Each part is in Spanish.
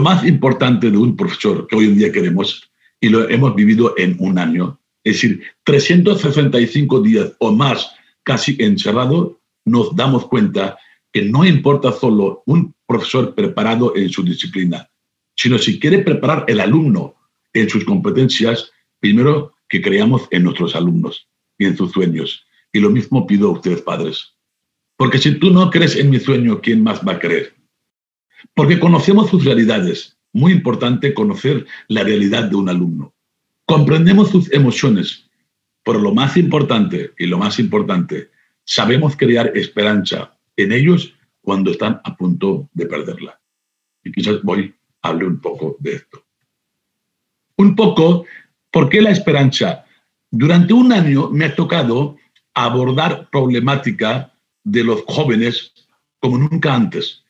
Lo más importante de un profesor que hoy en día queremos, y lo hemos vivido en un año, es decir, 365 días o más casi encerrado, nos damos cuenta que no importa solo un profesor preparado en su disciplina, sino si quiere preparar el alumno en sus competencias, primero que creamos en nuestros alumnos y en sus sueños. Y lo mismo pido a ustedes, padres. Porque si tú no crees en mi sueño, ¿quién más va a creer? Porque conocemos sus realidades. Muy importante conocer la realidad de un alumno. Comprendemos sus emociones, pero lo más importante y lo más importante, sabemos crear esperanza en ellos cuando están a punto de perderla. Y quizás voy a hablar un poco de esto. Un poco, ¿por qué la esperanza? Durante un año me ha tocado abordar problemática de los jóvenes como nunca antes.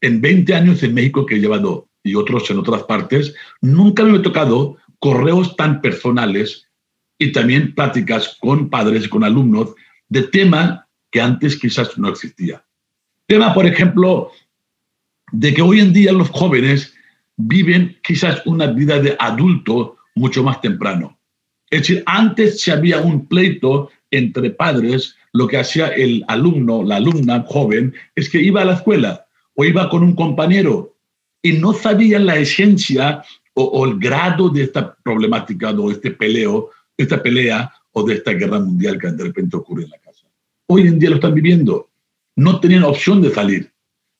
En 20 años en México que he llevado y otros en otras partes, nunca me ha tocado correos tan personales y también pláticas con padres, con alumnos, de tema que antes quizás no existía. Tema, por ejemplo, de que hoy en día los jóvenes viven quizás una vida de adulto mucho más temprano. Es decir, antes si había un pleito entre padres, lo que hacía el alumno, la alumna joven, es que iba a la escuela o iba con un compañero y no sabía la esencia o, el grado de esta problemática o este peleo, esta pelea o de esta guerra mundial que de repente ocurre en la casa. Hoy en día lo están viviendo. No tenían opción de salir.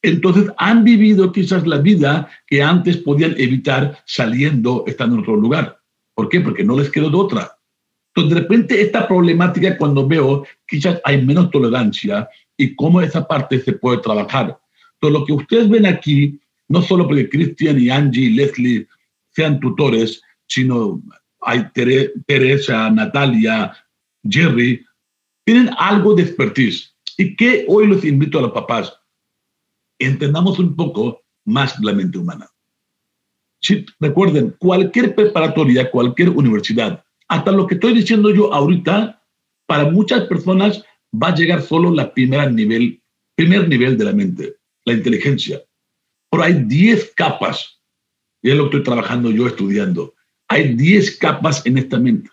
Entonces han vivido quizás la vida que antes podían evitar saliendo, estando en otro lugar. ¿Por qué? Porque no les quedó de otra. Entonces, de repente, esta problemática, cuando veo, quizás hay menos tolerancia y cómo esa parte se puede trabajar. Entonces, lo que ustedes ven aquí, no solo porque Cristian y Angie y Leslie sean tutores, sino hay Teresa, Natalia, Jerry, tienen algo de expertise. Y que hoy los invito a los papás, entendamos un poco más la mente humana. Si, recuerden, cualquier preparatoria, cualquier universidad, hasta lo que estoy diciendo yo ahorita, para muchas personas va a llegar solo la primera nivel, primer nivel de la mente, la inteligencia. Pero hay 10 capas y es lo que estoy trabajando yo estudiando. Hay 10 capas en esta mente.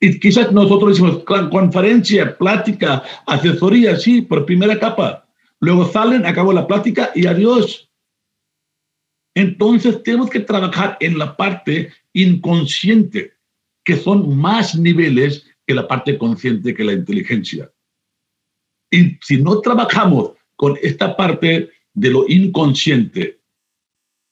Y quizás nosotros decimos conferencia, plática, asesoría, sí, por primera capa. Luego salen, acabó la plática y adiós. Entonces tenemos que trabajar en la parte inconsciente, que son más niveles que la parte consciente, que la inteligencia. Y si no trabajamos con esta parte de lo inconsciente,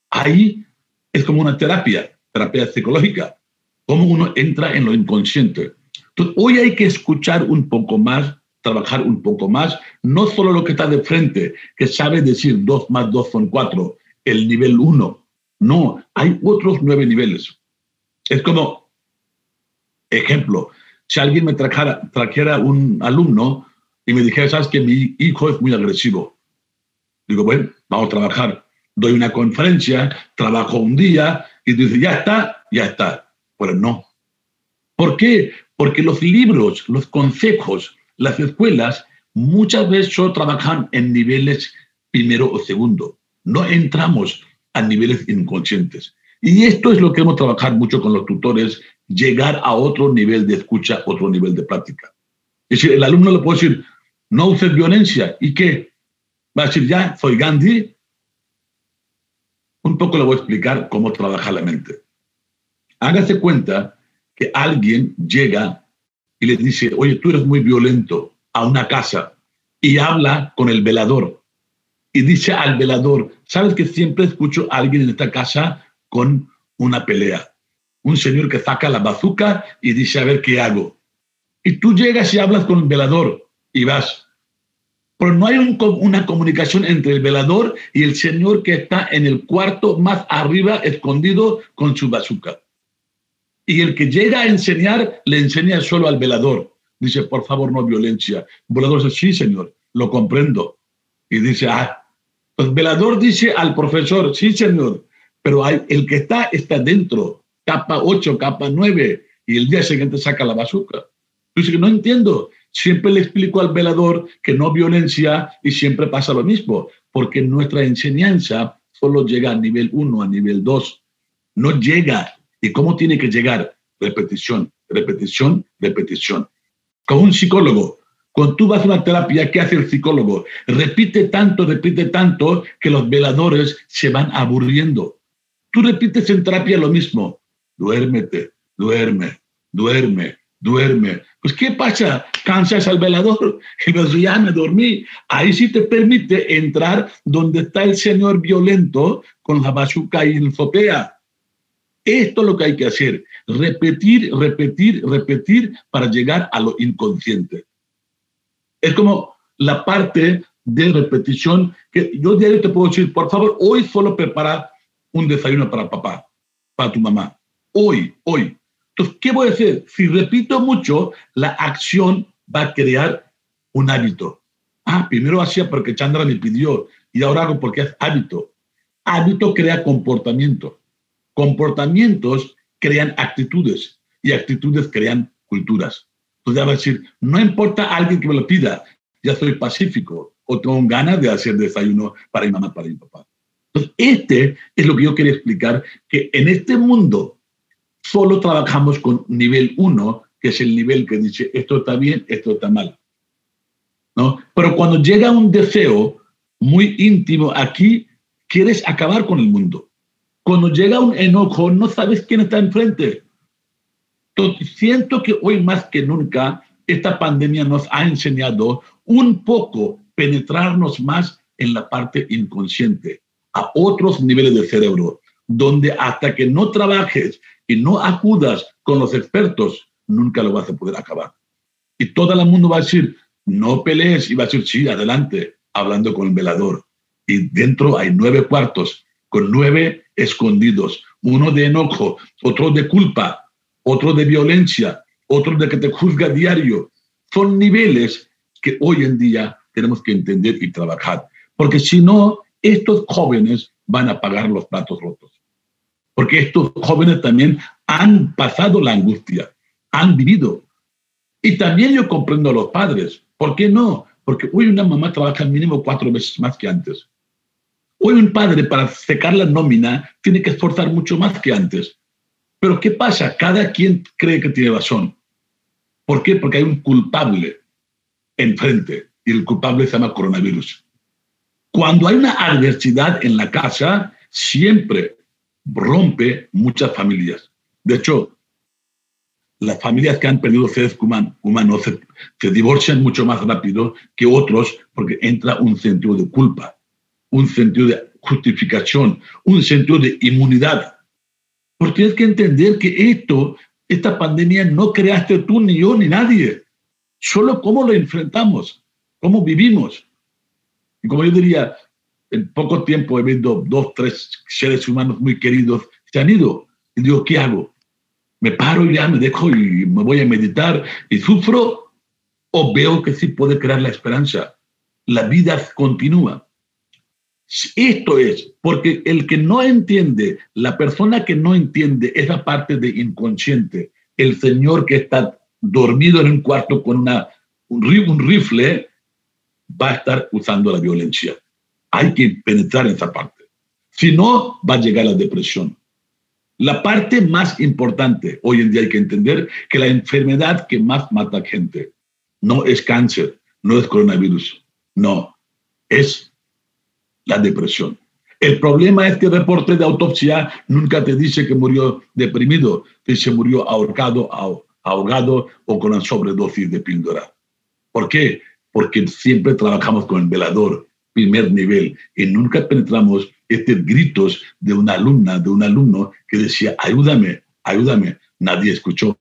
ahí es como una terapia, terapia psicológica, cómo uno entra en lo inconsciente. Entonces, hoy hay que escuchar un poco más, trabajar un poco más, no solo lo que está de frente, que sabe decir dos más dos son cuatro, el nivel uno. No, hay otros nueve niveles. Es como, ejemplo, si alguien me trajera, trajera un alumno y me dijera, sabes que mi hijo es muy agresivo. Digo, bueno, vamos a trabajar doy una conferencia, trabajo un día y dice, ya está, ya está. Pero no. ¿Por qué? Porque los libros, los consejos, las escuelas, muchas veces solo trabajan en niveles primero o segundo. No entramos a niveles inconscientes. Y esto es lo que hemos trabajado mucho con los tutores, llegar a otro nivel de escucha, otro nivel de práctica. Es decir, el alumno le puede decir, no uses violencia. ¿Y qué? Va a decir, ya, soy Gandhi, un poco le voy a explicar cómo trabaja la mente. Hágase cuenta que alguien llega y le dice, oye, tú eres muy violento a una casa y habla con el velador y dice al velador, sabes que siempre escucho a alguien en esta casa con una pelea. Un señor que saca la bazuca y dice, a ver qué hago. Y tú llegas y hablas con el velador y vas pero no hay una comunicación entre el velador y el señor que está en el cuarto más arriba escondido con su bazooka. Y el que llega a enseñar, le enseña solo al velador. Dice, por favor, no violencia. El velador dice, sí, señor, lo comprendo. Y dice, ah, el velador dice al profesor, sí, señor, pero el que está, está dentro, capa 8, capa 9, y el día siguiente saca la bazooka. Dice, no entiendo. Siempre le explico al velador que no violencia y siempre pasa lo mismo, porque nuestra enseñanza solo llega a nivel 1, a nivel 2. No llega. ¿Y cómo tiene que llegar? Repetición, repetición, repetición. Con un psicólogo, cuando tú vas a una terapia, ¿qué hace el psicólogo? Repite tanto, repite tanto que los veladores se van aburriendo. Tú repites en terapia lo mismo. Duérmete, duerme, duerme, duerme. Pues ¿qué pasa? Cansas al velador ya me dormí. Ahí sí te permite entrar donde está el señor violento con la bazuca y el fopea. Esto es lo que hay que hacer. Repetir, repetir, repetir para llegar a lo inconsciente. Es como la parte de repetición que yo diario te puedo decir, por favor, hoy solo prepara un desayuno para papá, para tu mamá. Hoy, hoy. Entonces, ¿qué voy a hacer? Si repito mucho, la acción va a crear un hábito. Ah, primero hacía porque Chandra me pidió y ahora hago porque es hábito. Hábito crea comportamiento. Comportamientos crean actitudes y actitudes crean culturas. Entonces ya va a decir, no importa alguien que me lo pida, ya soy pacífico o tengo ganas de hacer desayuno para mi mamá, para mi papá. Entonces, este es lo que yo quería explicar, que en este mundo solo trabajamos con nivel uno, que es el nivel que dice, esto está bien, esto está mal. ¿No? Pero cuando llega un deseo muy íntimo aquí, quieres acabar con el mundo. Cuando llega un enojo, no sabes quién está enfrente. Siento que hoy más que nunca esta pandemia nos ha enseñado un poco penetrarnos más en la parte inconsciente, a otros niveles del cerebro, donde hasta que no trabajes y no acudas con los expertos, nunca lo vas a poder acabar. Y todo el mundo va a decir, no pelees, y va a decir, sí, adelante, hablando con el velador. Y dentro hay nueve cuartos, con nueve escondidos, uno de enojo, otro de culpa, otro de violencia, otro de que te juzga diario. Son niveles que hoy en día tenemos que entender y trabajar, porque si no, estos jóvenes van a pagar los platos rotos. Porque estos jóvenes también han pasado la angustia, han vivido. Y también yo comprendo a los padres. ¿Por qué no? Porque hoy una mamá trabaja mínimo cuatro veces más que antes. Hoy un padre para secar la nómina tiene que esforzar mucho más que antes. Pero ¿qué pasa? Cada quien cree que tiene razón. ¿Por qué? Porque hay un culpable enfrente y el culpable se llama coronavirus. Cuando hay una adversidad en la casa, siempre rompe muchas familias. De hecho, las familias que han perdido seres humanos se, se, divorcian mucho más rápido que otros porque entra un sentido de culpa, un sentido de justificación, un sentido de inmunidad. Porque tienes que entender que esto, esta pandemia no creaste tú, ni yo, ni nadie. Solo cómo lo enfrentamos, cómo vivimos. Y como yo diría, en poco tiempo he visto dos, tres seres humanos muy queridos se han ido. Y digo, ¿qué hago? ¿Me paro y ya me dejo y me voy a meditar y sufro? ¿O veo que sí puede crear la esperanza? La vida continúa. Esto es, porque el que no entiende, la persona que no entiende esa parte de inconsciente, el señor que está dormido en un cuarto con una, un rifle, va a estar usando la violencia. Hay que penetrar en esa parte. Si no, va a llegar la depresión. La parte más importante, hoy en día hay que entender que la enfermedad que más mata a gente no es cáncer, no es coronavirus, no, es la depresión. El problema es que el reporte de autopsia nunca te dice que murió deprimido, que se murió ahorcado, ahogado o con una sobredosis de píldora. ¿Por qué? Porque siempre trabajamos con el velador, primer nivel, y nunca penetramos estos gritos de una alumna, de un alumno que decía, ayúdame, ayúdame. Nadie escuchó.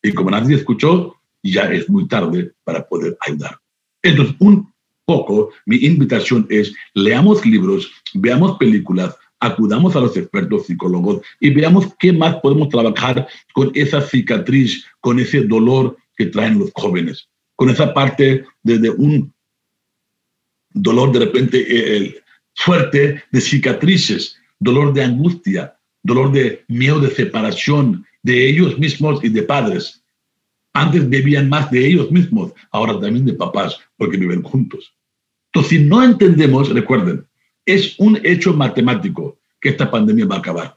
Y como nadie escuchó, ya es muy tarde para poder ayudar. Entonces, un poco, mi invitación es, leamos libros, veamos películas, acudamos a los expertos psicólogos y veamos qué más podemos trabajar con esa cicatriz, con ese dolor que traen los jóvenes, con esa parte desde un dolor de repente el, fuerte de cicatrices, dolor de angustia, dolor de miedo de separación de ellos mismos y de padres. Antes bebían más de ellos mismos, ahora también de papás, porque viven juntos. Entonces, si no entendemos, recuerden, Es un hecho matemático que esta pandemia va a acabar.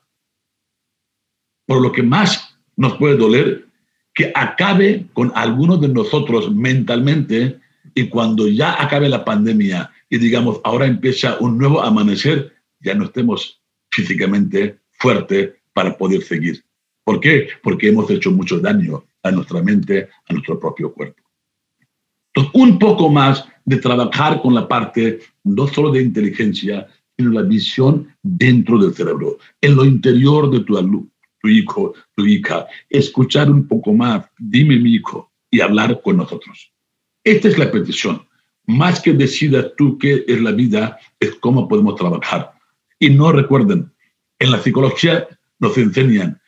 Por lo que más nos puede doler que acabe con algunos de nosotros mentalmente y cuando ya acabe la pandemia y digamos, ahora empieza un nuevo amanecer, ya no estemos físicamente fuertes para poder seguir. ¿Por qué? Porque hemos hecho mucho daño a nuestra mente, a nuestro propio cuerpo. Entonces, un poco más de trabajar con la parte no solo de inteligencia, sino la visión dentro del cerebro, en lo interior de tu alumno, tu hijo, tu hija, escuchar un poco más, dime mi hijo, y hablar con nosotros. Esta es la petición. Más que decidas tú qué es la vida, es cómo podemos trabajar. Y no recuerden, en la psicología nos enseñan,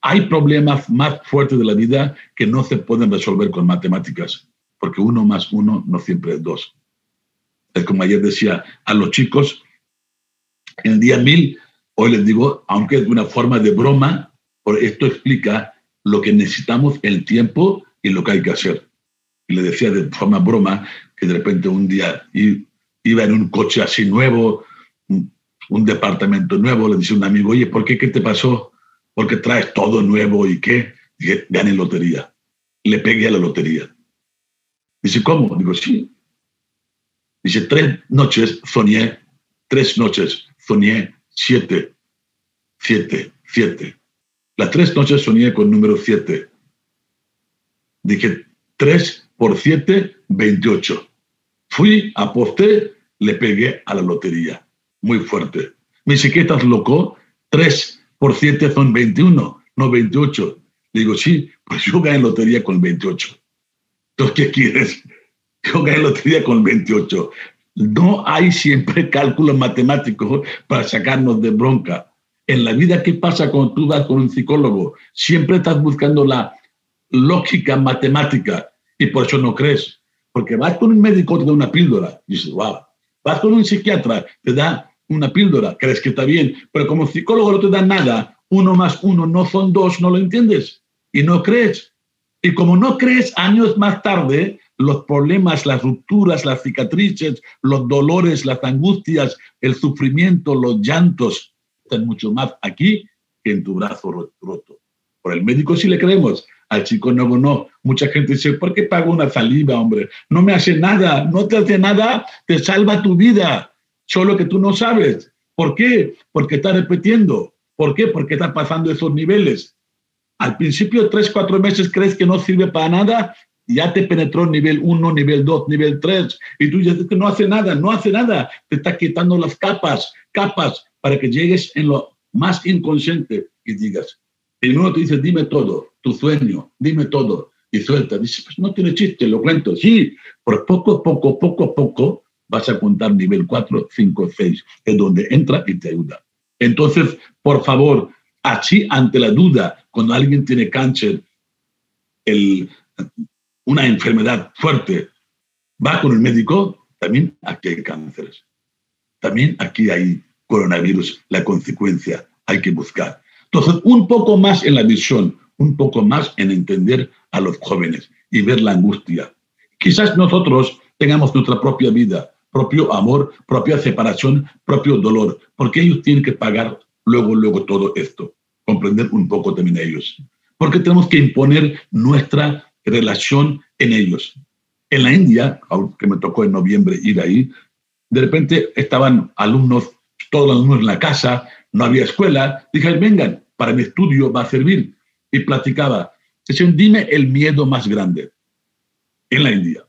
hay problemas más fuertes de la vida que no se pueden resolver con matemáticas, porque uno más uno no siempre es dos. Es como ayer decía a los chicos, en el día mil, hoy les digo, aunque es una forma de broma, esto explica lo que necesitamos, el tiempo y lo que hay que hacer. Y le decía de forma broma que de repente un día iba en un coche así nuevo, un departamento nuevo, le dice un amigo, oye, ¿por qué? ¿Qué te pasó? Porque traes todo nuevo y qué? Dije, gané lotería. Le pegué a la lotería. Dice, ¿cómo? Digo, sí. Dice, tres noches soñé, tres noches soñé siete, siete, siete. Las tres noches soñé con número siete. Dije, tres por siete, veintiocho. Fui, aposté, le pegué a la lotería muy fuerte. Me dice, ¿qué estás loco? 3 por 7 son 21, no 28. Le digo, sí, pues yo gané lotería con 28. Entonces, ¿qué quieres? Yo gané lotería con 28. No hay siempre cálculo matemático para sacarnos de bronca. En la vida, ¿qué pasa cuando tú vas con un psicólogo? Siempre estás buscando la lógica matemática y por eso no crees. Porque vas con un médico, te da una píldora, dices, wow. Vas con un psiquiatra, te da una píldora, crees que está bien, pero como psicólogo no te da nada, uno más uno no son dos, no lo entiendes y no crees. Y como no crees, años más tarde, los problemas, las rupturas, las cicatrices, los dolores, las angustias, el sufrimiento, los llantos, están mucho más aquí que en tu brazo roto. Por el médico sí le creemos, al chico nuevo no. Mucha gente dice, ¿por qué pago una saliva, hombre? No me hace nada, no te hace nada, te salva tu vida solo que tú no sabes. ¿Por qué? Porque está repitiendo. ¿Por qué? Porque está pasando esos niveles. Al principio, tres, cuatro meses crees que no sirve para nada, ya te penetró nivel 1, nivel 2, nivel 3, y tú que no hace nada, no hace nada, te está quitando las capas, capas, para que llegues en lo más inconsciente y digas, primero te dice, dime todo, tu sueño, dime todo, y suelta, dice, pues no tiene chiste, lo cuento, sí, por poco a poco, poco a poco, vas a contar nivel 4, 5, 6, es donde entra y te ayuda. Entonces, por favor, así ante la duda, cuando alguien tiene cáncer, el, una enfermedad fuerte, va con el médico, también aquí hay cánceres. También aquí hay coronavirus, la consecuencia hay que buscar. Entonces, un poco más en la visión, un poco más en entender a los jóvenes y ver la angustia. Quizás nosotros tengamos nuestra propia vida, propio amor, propia separación, propio dolor, porque ellos tienen que pagar luego, luego todo esto, comprender un poco también a ellos, porque tenemos que imponer nuestra relación en ellos. En la India, que me tocó en noviembre ir ahí, de repente estaban alumnos, todos los alumnos en la casa, no había escuela, dije, vengan, para mi estudio va a servir. Y platicaba, decían, dime el miedo más grande en la India.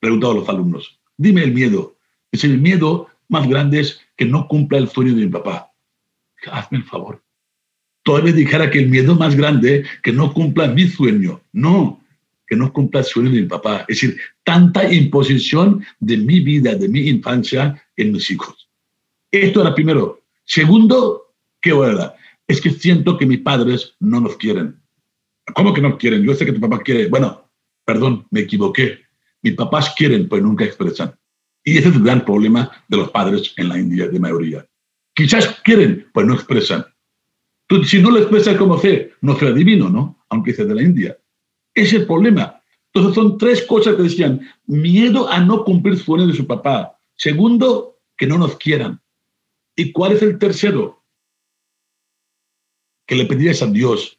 Preguntaba a los alumnos, Dime el miedo. Es el miedo más grande es que no cumpla el sueño de mi papá. Hazme el favor. Todavía dijera que el miedo más grande que no cumpla mi sueño. No, que no cumpla el sueño de mi papá. Es decir, tanta imposición de mi vida, de mi infancia en mis hijos. Esto era primero. Segundo, ¿qué hora? Es que siento que mis padres no nos quieren. ¿Cómo que no quieren? Yo sé que tu papá quiere. Bueno, perdón, me equivoqué. Mis papás quieren, pero nunca expresan. Y ese es el gran problema de los padres en la India, de mayoría. Quizás quieren, pero no expresan. Entonces, si no lo expresan como fe, no será divino, ¿no? Aunque sea de la India. Ese es el problema. Entonces, son tres cosas que decían. Miedo a no cumplir sueños de su papá. Segundo, que no nos quieran. ¿Y cuál es el tercero? Que le pedías a Dios,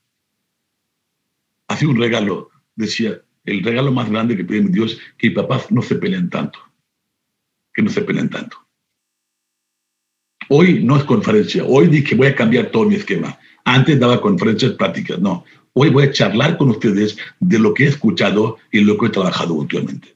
hacía un regalo, decía, el regalo más grande que pide Dios, que mis papás no se peleen tanto, que no se peleen tanto. Hoy no es conferencia, hoy dije voy a cambiar todo mi esquema. Antes daba conferencias prácticas, no. Hoy voy a charlar con ustedes de lo que he escuchado y lo que he trabajado últimamente.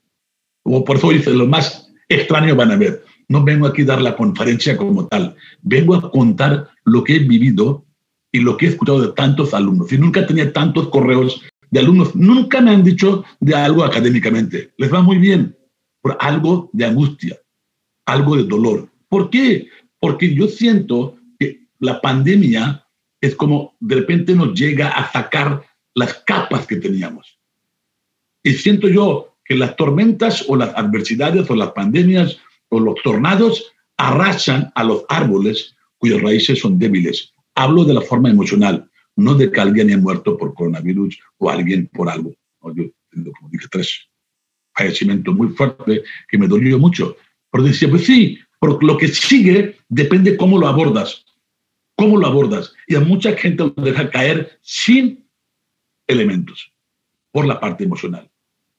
O por eso dice, lo más extraño van a ver. No vengo aquí a dar la conferencia como tal. Vengo a contar lo que he vivido y lo que he escuchado de tantos alumnos. Y nunca tenía tantos correos de alumnos. Nunca me han dicho de algo académicamente. Les va muy bien. Por algo de angustia, algo de dolor. ¿Por qué? Porque yo siento que la pandemia es como de repente nos llega a sacar las capas que teníamos. Y siento yo que las tormentas o las adversidades o las pandemias o los tornados arrasan a los árboles cuyas raíces son débiles. Hablo de la forma emocional, no de que alguien haya muerto por coronavirus o alguien por algo. Yo como dije, tres fallecimientos muy fuertes que me dolió mucho. Pero decía, pues sí, pero lo que sigue depende cómo lo abordas. ¿Cómo lo abordas? Y a mucha gente lo deja caer sin elementos, por la parte emocional.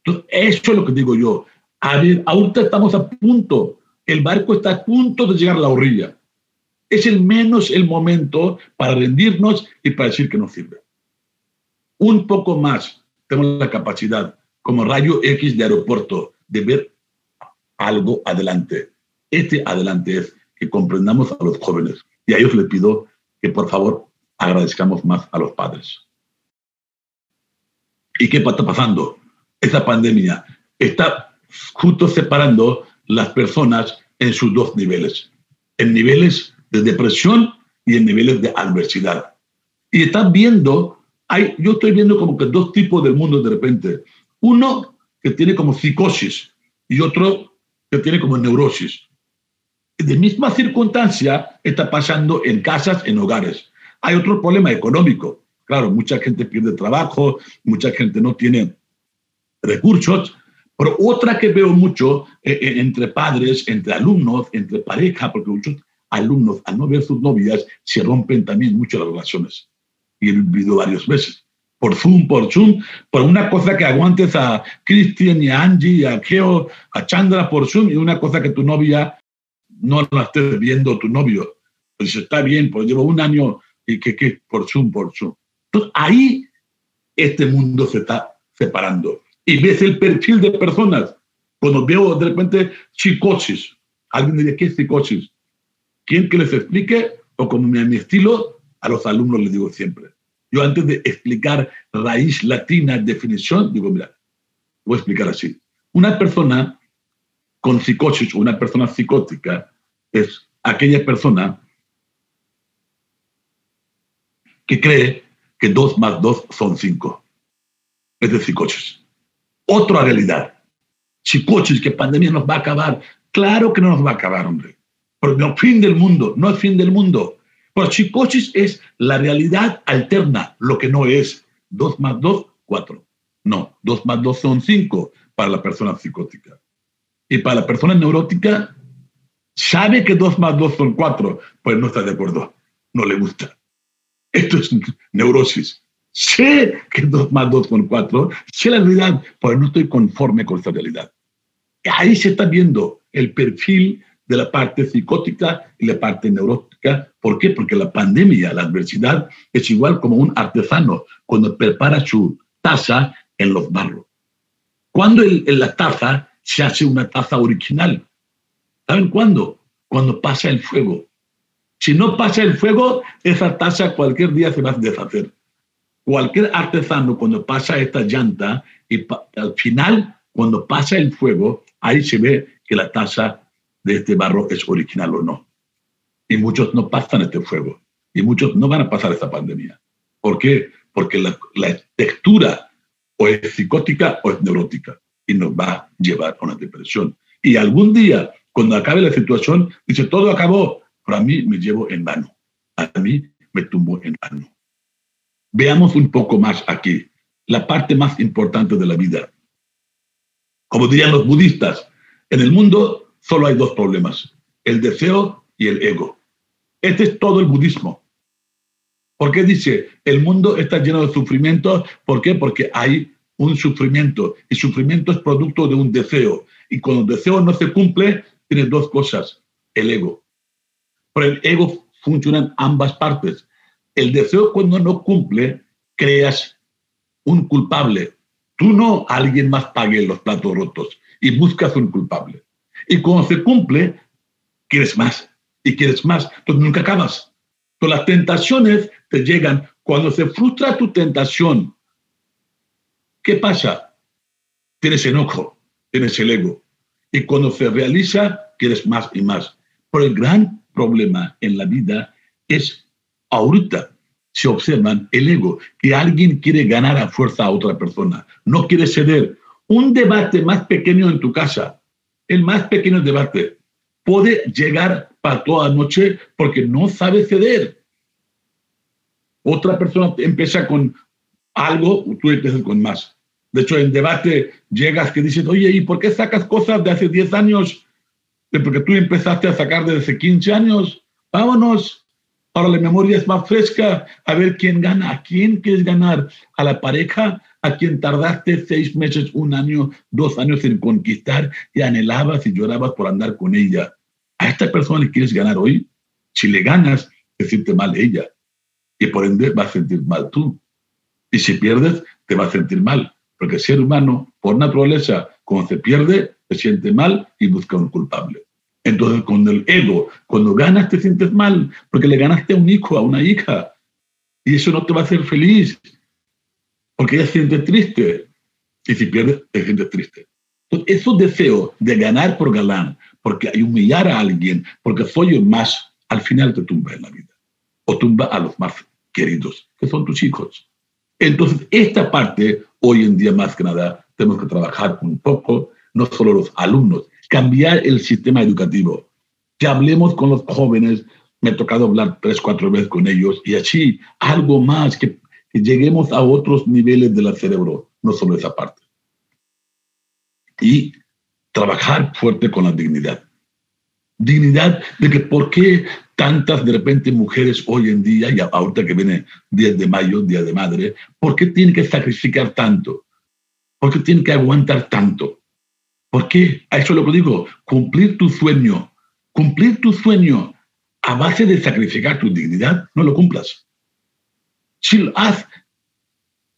Entonces, eso es lo que digo yo. A ver, ahorita estamos a punto, el barco está a punto de llegar a la orilla. Es el menos el momento para rendirnos y para decir que no sirve. Un poco más tenemos la capacidad, como rayo X de aeropuerto, de ver algo adelante. Este adelante es que comprendamos a los jóvenes. Y a ellos les pido que por favor agradezcamos más a los padres. ¿Y qué está pasando? Esta pandemia está justo separando las personas en sus dos niveles, en niveles de depresión y en niveles de adversidad. Y está viendo, hay, yo estoy viendo como que dos tipos del mundo de repente. Uno que tiene como psicosis y otro que tiene como neurosis de misma circunstancia está pasando en casas, en hogares. Hay otro problema económico. Claro, mucha gente pierde trabajo, mucha gente no tiene recursos, pero otra que veo mucho eh, eh, entre padres, entre alumnos, entre pareja, porque muchos alumnos al no ver sus novias se rompen también mucho las relaciones. Y he vivido varias veces. Por Zoom, por Zoom, por una cosa que aguantes a Cristian y a Angie, a Keo, a Chandra por Zoom y una cosa que tu novia no la estés viendo tu novio. Pues está bien, pues llevo un año y que, que por Zoom, por Zoom. Entonces ahí este mundo se está separando. Y ves el perfil de personas. Cuando veo de repente psicosis, alguien diría, ¿qué es psicosis? ¿Quién que les explique? O como mi, mi estilo, a los alumnos les digo siempre. Yo antes de explicar raíz latina, definición, digo, mira, voy a explicar así. Una persona con psicosis o una persona psicótica es aquella persona que cree que 2 más 2 son 5. Es de psicosis. Otra realidad. Psicosis, que pandemia nos va a acabar. Claro que no nos va a acabar, hombre. Pero no fin del mundo, no es fin del mundo. Pero psicosis es la realidad alterna, lo que no es 2 más 2, 4. No, 2 más 2 son 5 para la persona psicótica. Y para la persona neurótica, sabe que 2 más 2 son 4, pues no está de acuerdo, no le gusta. Esto es neurosis. Sé que 2 más 2 son 4, sé la realidad, pero no estoy conforme con esta realidad. Ahí se está viendo el perfil de la parte psicótica y la parte neurótica. ¿Por qué? Porque la pandemia, la adversidad, es igual como un artesano cuando prepara su taza en los barros. Cuando el, la taza se hace una taza original. ¿Saben cuándo? Cuando pasa el fuego. Si no pasa el fuego, esa taza cualquier día se va a deshacer. Cualquier artesano cuando pasa esta llanta y al final, cuando pasa el fuego, ahí se ve que la taza de este barro es original o no. Y muchos no pasan este fuego. Y muchos no van a pasar esta pandemia. ¿Por qué? Porque la, la textura o es psicótica o es neurótica y nos va a llevar a una depresión. Y algún día, cuando acabe la situación, dice, todo acabó, pero a mí me llevo en vano, a mí me tumbo en vano. Veamos un poco más aquí, la parte más importante de la vida. Como dirían los budistas, en el mundo solo hay dos problemas, el deseo y el ego. Este es todo el budismo. ¿Por qué dice, el mundo está lleno de sufrimiento? ¿Por qué? Porque hay un sufrimiento y sufrimiento es producto de un deseo. Y cuando el deseo no se cumple, tiene dos cosas, el ego. Por el ego funcionan ambas partes. El deseo cuando no cumple, creas un culpable. Tú no, alguien más pague los platos rotos y buscas un culpable. Y cuando se cumple, quieres más y quieres más. Entonces nunca acabas. Las tentaciones te llegan. Cuando se frustra tu tentación, ¿qué pasa? Tienes enojo, tienes el ego. Y cuando se realiza, quieres más y más. Pero el gran problema en la vida es ahorita se observan el ego, que alguien quiere ganar a fuerza a otra persona, no quiere ceder. Un debate más pequeño en tu casa, el más pequeño debate, puede llegar para toda noche porque no sabe ceder. Otra persona empieza con algo, tú empiezas con más. De hecho, en debate llegas que dices, oye, ¿y por qué sacas cosas de hace 10 años? Porque tú empezaste a sacar desde hace 15 años. Vámonos. Ahora la memoria es más fresca. A ver quién gana. ¿A quién quieres ganar? ¿A la pareja? ¿A quien tardaste seis meses, un año, dos años en conquistar y anhelabas y llorabas por andar con ella? ¿A esta persona le quieres ganar hoy? Si le ganas, te siente mal ella y por ende vas a sentir mal tú. Y si pierdes, te vas a sentir mal, porque el ser humano, por naturaleza, cuando se pierde, se siente mal y busca un culpable. Entonces, con el ego, cuando ganas, te sientes mal, porque le ganaste a un hijo, a una hija, y eso no te va a hacer feliz, porque ella se siente triste, y si pierdes, te sientes triste. Entonces, esos deseos de ganar por galán, porque humillar a alguien, porque soy el más, al final te tumba en la vida, o tumba a los más queridos, que son tus hijos. Entonces, esta parte, hoy en día más que nada, tenemos que trabajar un poco, no solo los alumnos, cambiar el sistema educativo. Que hablemos con los jóvenes, me ha tocado hablar tres, cuatro veces con ellos, y así algo más, que, que lleguemos a otros niveles del cerebro, no solo esa parte. Y trabajar fuerte con la dignidad. Dignidad de que por qué tantas de repente mujeres hoy en día, y ahorita que viene 10 de mayo, Día de Madre, ¿por qué tienen que sacrificar tanto? ¿Por qué tienen que aguantar tanto? ¿Por qué? A eso lo que digo, cumplir tu sueño, cumplir tu sueño a base de sacrificar tu dignidad, no lo cumplas. Si has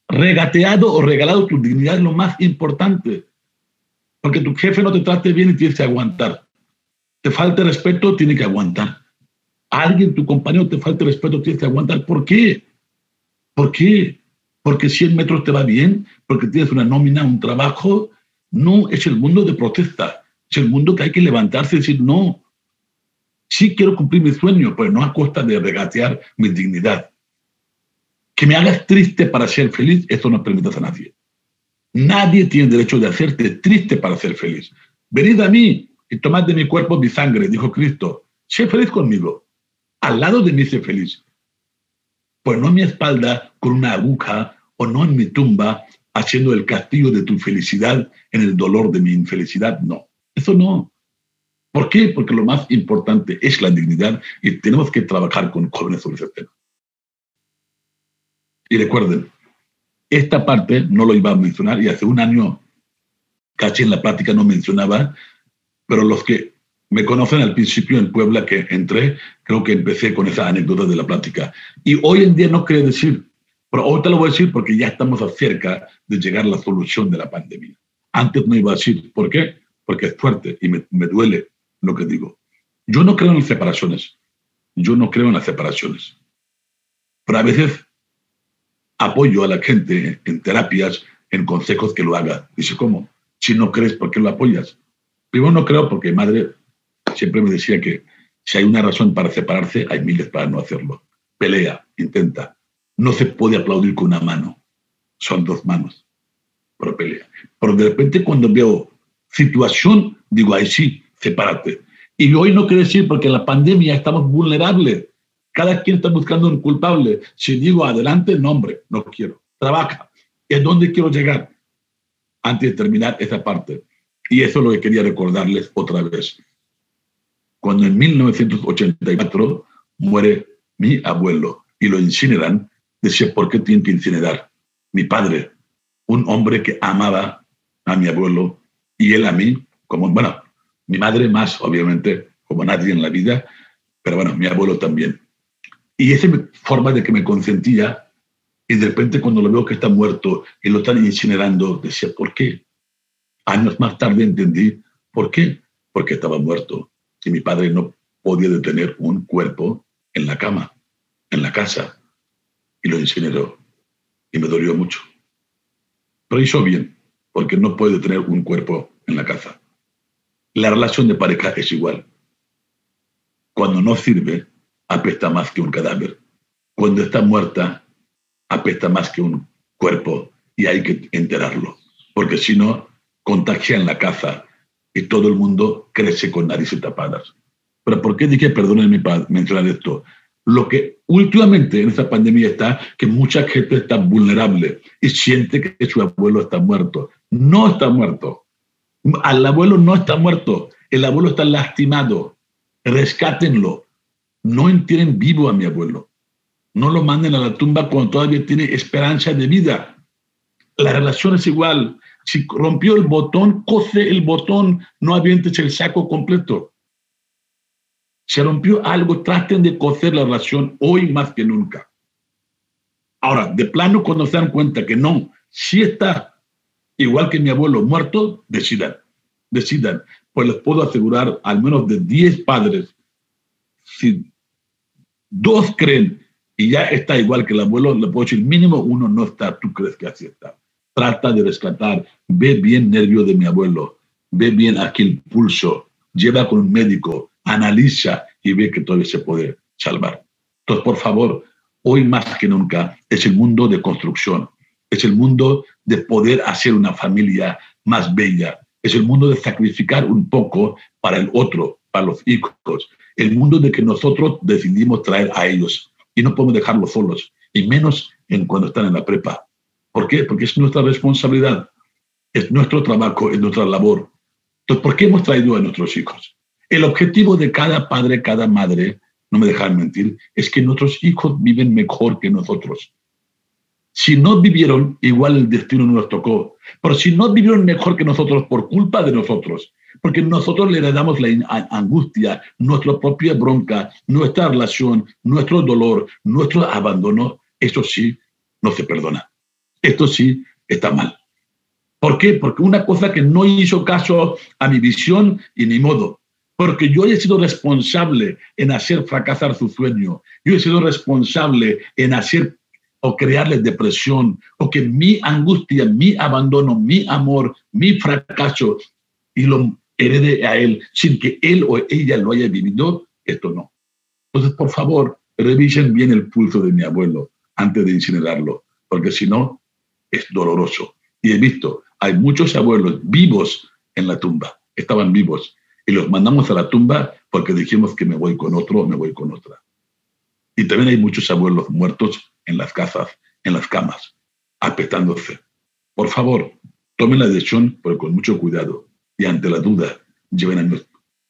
regateado o regalado tu dignidad, es lo más importante. Porque tu jefe no te trate bien y tienes que aguantar. Te falta respeto, tiene que aguantar alguien, tu compañero, te falta respeto, tienes que aguantar. ¿Por qué? ¿Por qué? Porque 100 metros te va bien, porque tienes una nómina, un trabajo. No, es el mundo de protesta. Es el mundo que hay que levantarse y decir, no, sí quiero cumplir mi sueño, pero no a costa de regatear mi dignidad. Que me hagas triste para ser feliz, eso no permitas a nadie. Nadie tiene derecho de hacerte triste para ser feliz. Venid a mí y tomad de mi cuerpo mi sangre, dijo Cristo. Sé feliz conmigo al lado de mí sé feliz. Pues no en mi espalda con una aguja o no en mi tumba haciendo el castillo de tu felicidad en el dolor de mi infelicidad. No, eso no. ¿Por qué? Porque lo más importante es la dignidad y tenemos que trabajar con jóvenes sobre ese tema. Y recuerden, esta parte no lo iba a mencionar y hace un año casi en la práctica no mencionaba, pero los que me conocen al principio en Puebla que entré, creo que empecé con esa anécdota de la plática. Y hoy en día no quiere decir, pero te lo voy a decir porque ya estamos cerca de llegar a la solución de la pandemia. Antes no iba a decir, ¿por qué? Porque es fuerte y me, me duele lo que digo. Yo no creo en las separaciones. Yo no creo en las separaciones. Pero a veces apoyo a la gente en terapias, en consejos que lo haga. Dice, ¿cómo? Si no crees, ¿por qué lo apoyas? Primero no creo porque madre siempre me decía que si hay una razón para separarse, hay miles para no hacerlo. Pelea, intenta. No se puede aplaudir con una mano. Son dos manos. Pero pelea. Pero de repente cuando veo situación, digo, ahí sí, sepárate. Y hoy no quiere decir porque en la pandemia estamos vulnerables. Cada quien está buscando un culpable. Si digo adelante, nombre, no quiero. Trabaja. Es donde quiero llegar antes de terminar esa parte. Y eso es lo que quería recordarles otra vez cuando en 1984 muere mi abuelo y lo incineran, decía, ¿por qué tienen que incinerar? Mi padre, un hombre que amaba a mi abuelo y él a mí, como, bueno, mi madre más, obviamente, como nadie en la vida, pero bueno, mi abuelo también. Y esa forma de que me consentía, y de repente cuando lo veo que está muerto y lo están incinerando, decía, ¿por qué? Años más tarde entendí, ¿por qué? Porque estaba muerto y mi padre no podía detener un cuerpo en la cama, en la casa, y lo incineró. Y me dolió mucho. Pero hizo bien, porque no puede tener un cuerpo en la casa. La relación de pareja es igual. Cuando no sirve, apesta más que un cadáver. Cuando está muerta, apesta más que un cuerpo y hay que enterarlo, porque si no, contagia en la casa y todo el mundo crece con narices tapadas. Pero ¿por qué dije, perdónenme mencionar esto? Lo que últimamente en esta pandemia está que mucha gente está vulnerable y siente que su abuelo está muerto. No está muerto. Al abuelo no está muerto. El abuelo está lastimado. Rescátenlo. No entienden vivo a mi abuelo. No lo manden a la tumba cuando todavía tiene esperanza de vida. La relación es igual. Si rompió el botón, cose el botón, no avientes el saco completo. Se rompió algo, traten de coser la relación hoy más que nunca. Ahora, de plano, cuando se dan cuenta que no, si está igual que mi abuelo muerto, decidan, decidan. Pues les puedo asegurar, al menos de 10 padres, si dos creen y ya está igual que el abuelo, le puedo decir, mínimo uno no está, tú crees que así está. Trata de rescatar, ve bien nervio de mi abuelo, ve bien aquí el pulso, lleva con un médico, analiza y ve que todavía se puede salvar. Entonces, por favor, hoy más que nunca es el mundo de construcción, es el mundo de poder hacer una familia más bella, es el mundo de sacrificar un poco para el otro, para los hijos, el mundo de que nosotros decidimos traer a ellos y no podemos dejarlos solos, y menos en cuando están en la prepa. ¿Por qué? Porque es nuestra responsabilidad, es nuestro trabajo, es nuestra labor. Entonces, ¿por qué hemos traído a nuestros hijos? El objetivo de cada padre, cada madre, no me dejan mentir, es que nuestros hijos viven mejor que nosotros. Si no vivieron, igual el destino no nos tocó. Pero si no vivieron mejor que nosotros por culpa de nosotros, porque nosotros le damos la angustia, nuestra propia bronca, nuestra relación, nuestro dolor, nuestro abandono, eso sí no se perdona. Esto sí está mal. ¿Por qué? Porque una cosa que no hizo caso a mi visión y ni modo. Porque yo he sido responsable en hacer fracasar su sueño. Yo he sido responsable en hacer o crearle depresión, o que mi angustia, mi abandono, mi amor, mi fracaso, y lo herede a él sin que él o ella lo haya vivido, esto no. Entonces, por favor, revisen bien el pulso de mi abuelo antes de incinerarlo, porque si no, es doloroso. Y he visto, hay muchos abuelos vivos en la tumba, estaban vivos, y los mandamos a la tumba porque dijimos que me voy con otro, me voy con otra. Y también hay muchos abuelos muertos en las casas, en las camas, apetándose. Por favor, tomen la decisión, pero con mucho cuidado. Y ante la duda, lleven a mi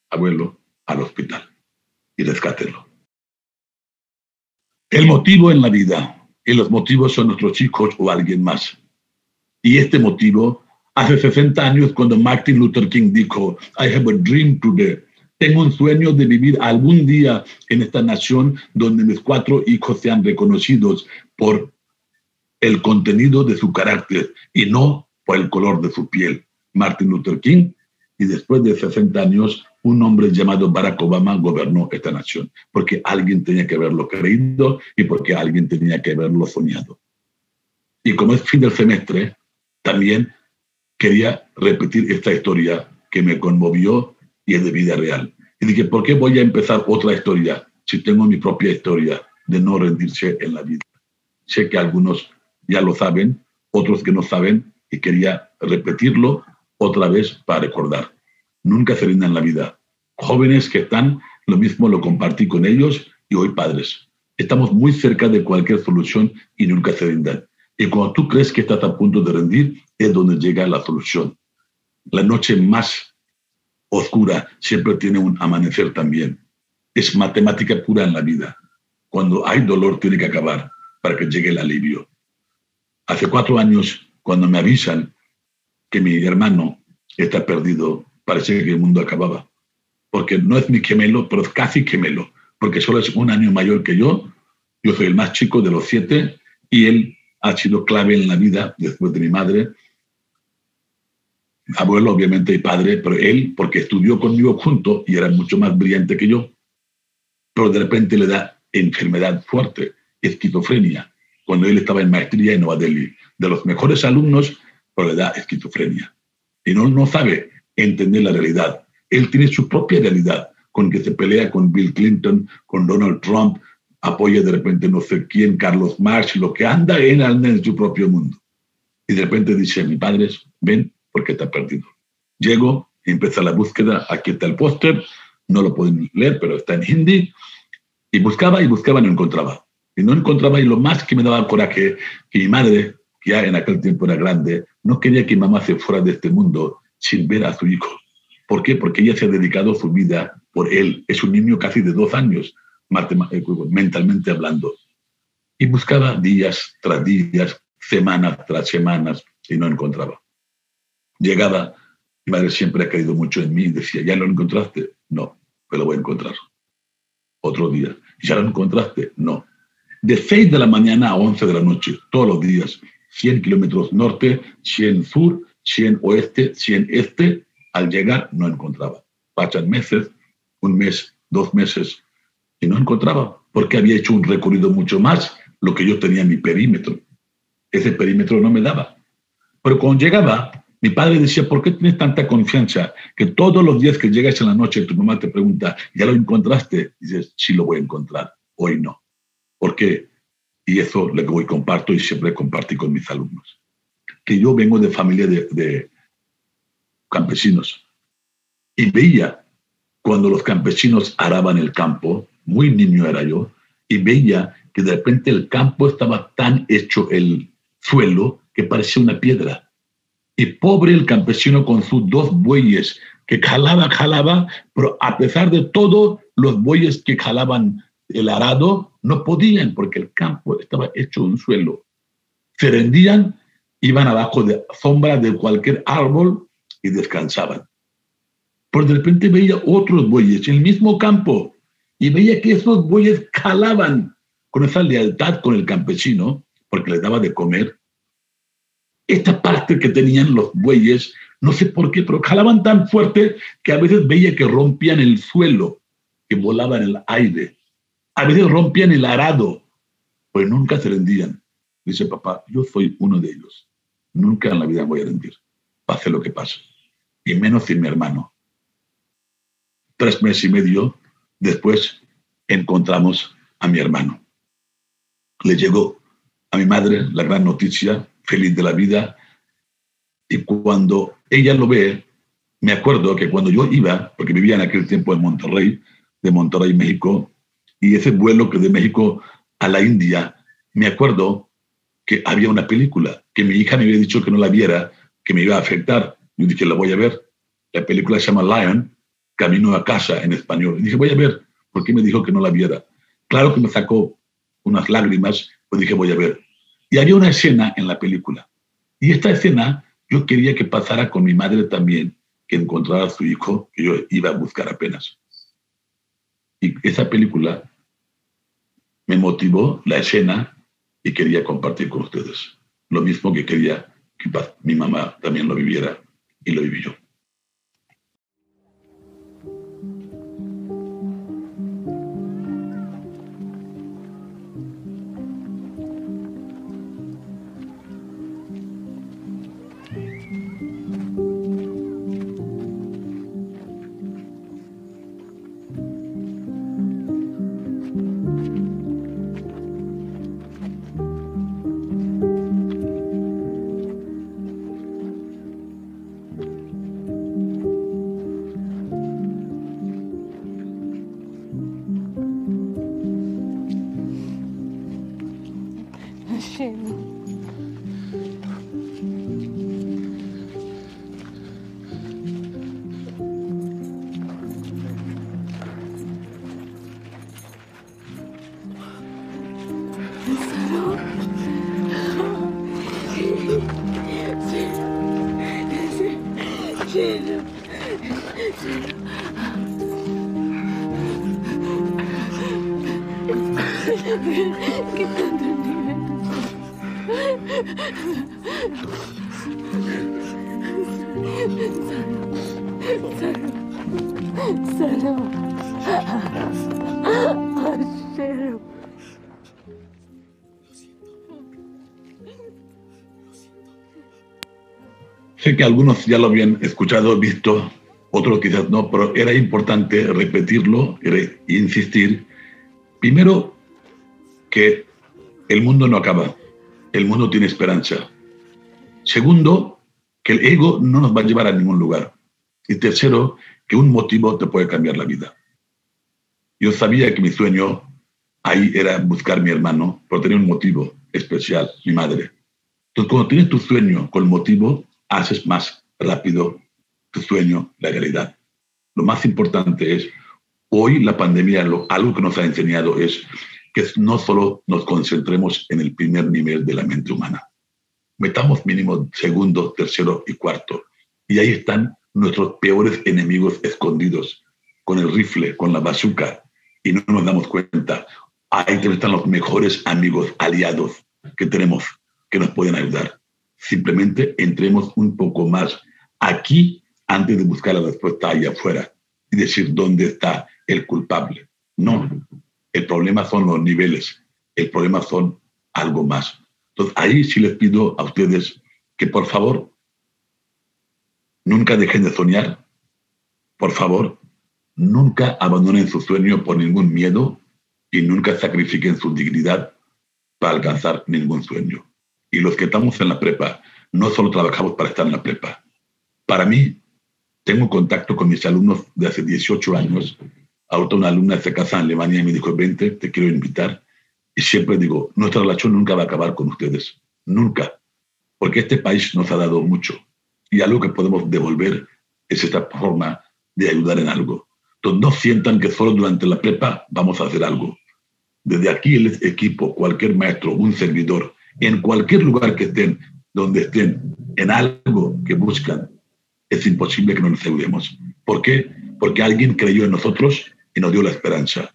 abuelo al hospital y rescátenlo. El motivo en la vida, y los motivos son nuestros hijos o alguien más. Y este motivo, hace 60 años, cuando Martin Luther King dijo, I have a dream today, tengo un sueño de vivir algún día en esta nación donde mis cuatro hijos sean reconocidos por el contenido de su carácter y no por el color de su piel. Martin Luther King, y después de 60 años, un hombre llamado Barack Obama gobernó esta nación, porque alguien tenía que haberlo creído y porque alguien tenía que haberlo soñado. Y como es fin del semestre, también quería repetir esta historia que me conmovió y es de vida real. Y dije, ¿por qué voy a empezar otra historia si tengo mi propia historia de no rendirse en la vida? Sé que algunos ya lo saben, otros que no saben, y quería repetirlo otra vez para recordar. Nunca se rindan la vida. Jóvenes que están, lo mismo lo compartí con ellos y hoy padres. Estamos muy cerca de cualquier solución y nunca se rindan. Y cuando tú crees que estás a punto de rendir, es donde llega la solución. La noche más oscura siempre tiene un amanecer también. Es matemática pura en la vida. Cuando hay dolor tiene que acabar para que llegue el alivio. Hace cuatro años, cuando me avisan que mi hermano está perdido, parece que el mundo acababa. Porque no es mi gemelo, pero es casi gemelo, porque solo es un año mayor que yo. Yo soy el más chico de los siete y él ha sido clave en la vida después de mi madre. Abuelo, obviamente, y padre, pero él, porque estudió conmigo junto y era mucho más brillante que yo, pero de repente le da enfermedad fuerte, esquizofrenia, cuando él estaba en maestría en Nueva Delhi. De los mejores alumnos, pero le da esquizofrenia. Y no, no sabe entender la realidad. Él tiene su propia realidad, con que se pelea con Bill Clinton, con Donald Trump, apoya de repente no sé quién, Carlos Marx, lo que anda en, en su propio mundo. Y de repente dice, mi padre, ven, porque está perdido. Llego, empieza la búsqueda, aquí está el póster, no lo pueden leer, pero está en hindi, y buscaba y buscaba y no encontraba. Y no encontraba, y lo más que me daba coraje, que mi madre, que ya en aquel tiempo era grande, no quería que mi mamá se fuera de este mundo sin ver a su hijo. ¿Por qué? Porque ella se ha dedicado su vida por él. Es un niño casi de dos años, eh, mentalmente hablando. Y buscaba días tras días, semanas tras semanas, y no encontraba. Llegaba, mi madre siempre ha creído mucho en mí, decía, ¿ya lo encontraste? No, pero lo voy a encontrar. Otro día, ¿ya lo encontraste? No. De 6 de la mañana a 11 de la noche, todos los días, 100 kilómetros norte, 100 sur, 100 oeste, 100 este. Al llegar no encontraba. Pasan meses, un mes, dos meses, y no encontraba, porque había hecho un recorrido mucho más lo que yo tenía en mi perímetro. Ese perímetro no me daba. Pero cuando llegaba, mi padre decía, ¿por qué tienes tanta confianza que todos los días que llegas en la noche tu mamá te pregunta, ¿ya lo encontraste? Y dices, sí lo voy a encontrar, hoy no. ¿Por qué? Y eso lo que voy comparto y siempre compartí con mis alumnos. Que yo vengo de familia de, campesinos y veía cuando los campesinos araban el campo, muy niño era yo, y veía que de repente el campo estaba tan hecho el suelo que parecía una piedra. Y pobre el campesino con sus dos bueyes que jalaba, jalaba, pero a pesar de todo, los bueyes que jalaban el arado no podían porque el campo estaba hecho un suelo. Se rendían, iban abajo de sombra de cualquier árbol y descansaban. Pero de repente veía otros bueyes en el mismo campo y veía que esos bueyes jalaban con esa lealtad con el campesino porque les daba de comer. Esta parte que tenían los bueyes, no sé por qué, pero jalaban tan fuerte que a veces veía que rompían el suelo, que volaban el aire a veces rompían el arado, pues nunca se rendían. Dice papá, yo soy uno de ellos. Nunca en la vida voy a rendir, pase lo que pase. Y menos sin mi hermano. Tres meses y medio después encontramos a mi hermano. Le llegó a mi madre la gran noticia, feliz de la vida. Y cuando ella lo ve, me acuerdo que cuando yo iba, porque vivía en aquel tiempo en Monterrey, de Monterrey, México, y ese vuelo que de México a la India, me acuerdo que había una película que mi hija me había dicho que no la viera, que me iba a afectar. Yo dije, la voy a ver. La película se llama Lion, Camino a casa en español. Y dije, voy a ver. ¿Por qué me dijo que no la viera? Claro que me sacó unas lágrimas, pues dije, voy a ver. Y había una escena en la película. Y esta escena yo quería que pasara con mi madre también, que encontrara a su hijo, que yo iba a buscar apenas. Y esa película me motivó la escena y quería compartir con ustedes. Lo mismo que quería que mi mamá también lo viviera y lo viví yo. Sé que algunos ya lo habían escuchado, visto, otros quizás no, pero era importante repetirlo e insistir. Primero, que el mundo no acaba, el mundo tiene esperanza. Segundo, que el ego no nos va a llevar a ningún lugar. Y tercero, que un motivo te puede cambiar la vida. Yo sabía que mi sueño ahí era buscar a mi hermano, pero tenía un motivo especial, mi madre. Entonces, cuando tienes tu sueño con motivo, haces más rápido tu sueño, la realidad. Lo más importante es, hoy la pandemia, lo, algo que nos ha enseñado es que no solo nos concentremos en el primer nivel de la mente humana. Metamos mínimo segundo, tercero y cuarto. Y ahí están nuestros peores enemigos escondidos, con el rifle, con la bazooka, y no nos damos cuenta. Ahí están los mejores amigos, aliados que tenemos, que nos pueden ayudar. Simplemente entremos un poco más aquí antes de buscar la respuesta allá afuera y decir dónde está el culpable. No, el problema son los niveles, el problema son algo más. Entonces ahí sí les pido a ustedes que por favor nunca dejen de soñar, por favor nunca abandonen su sueño por ningún miedo y nunca sacrifiquen su dignidad para alcanzar ningún sueño. Y los que estamos en la prepa, no solo trabajamos para estar en la prepa. Para mí, tengo contacto con mis alumnos de hace 18 años. Ahorita una alumna se casa en Alemania y me dijo, 20, te quiero invitar. Y siempre digo, nuestra relación nunca va a acabar con ustedes. Nunca. Porque este país nos ha dado mucho. Y algo que podemos devolver es esta forma de ayudar en algo. Entonces, no sientan que solo durante la prepa vamos a hacer algo. Desde aquí el equipo, cualquier maestro, un servidor, en cualquier lugar que estén, donde estén, en algo que buscan, es imposible que no nos ayudemos. ¿Por qué? Porque alguien creyó en nosotros y nos dio la esperanza.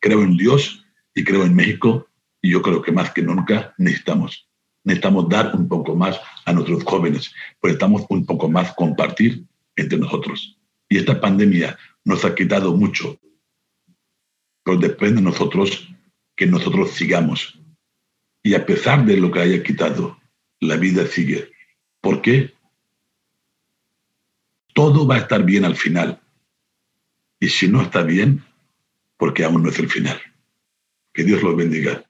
Creo en Dios y creo en México y yo creo que más que nunca necesitamos. Necesitamos dar un poco más a nuestros jóvenes, pues estamos un poco más compartir entre nosotros. Y esta pandemia nos ha quitado mucho, pero depende de nosotros que nosotros sigamos y a pesar de lo que haya quitado, la vida sigue. ¿Por qué? Todo va a estar bien al final. Y si no está bien, porque aún no es el final. Que Dios los bendiga.